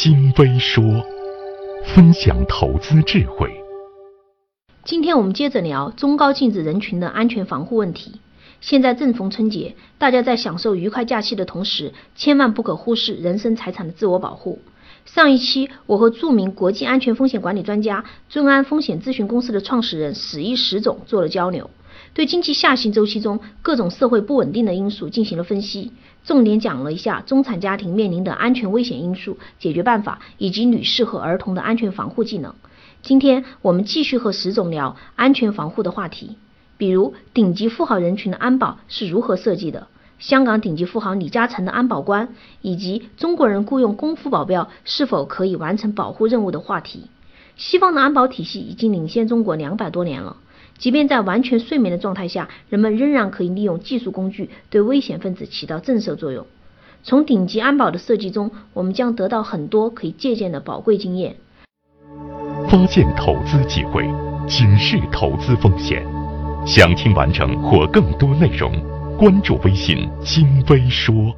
金微说，分享投资智慧。今天我们接着聊中高净值人群的安全防护问题。现在正逢春节，大家在享受愉快假期的同时，千万不可忽视人身财产的自我保护。上一期，我和著名国际安全风险管理专家尊安风险咨询公司的创始人史一史总做了交流，对经济下行周期中各种社会不稳定的因素进行了分析，重点讲了一下中产家庭面临的安全危险因素、解决办法以及女士和儿童的安全防护技能。今天我们继续和石总聊安全防护的话题，比如顶级富豪人群的安保是如何设计的。香港顶级富豪李嘉诚的安保官，以及中国人雇佣功夫保镖是否可以完成保护任务的话题。西方的安保体系已经领先中国两百多年了，即便在完全睡眠的状态下，人们仍然可以利用技术工具对危险分子起到震慑作用。从顶级安保的设计中，我们将得到很多可以借鉴的宝贵经验。发现投资机会，警示投资风险。想听完整或更多内容。关注微信“金微说”。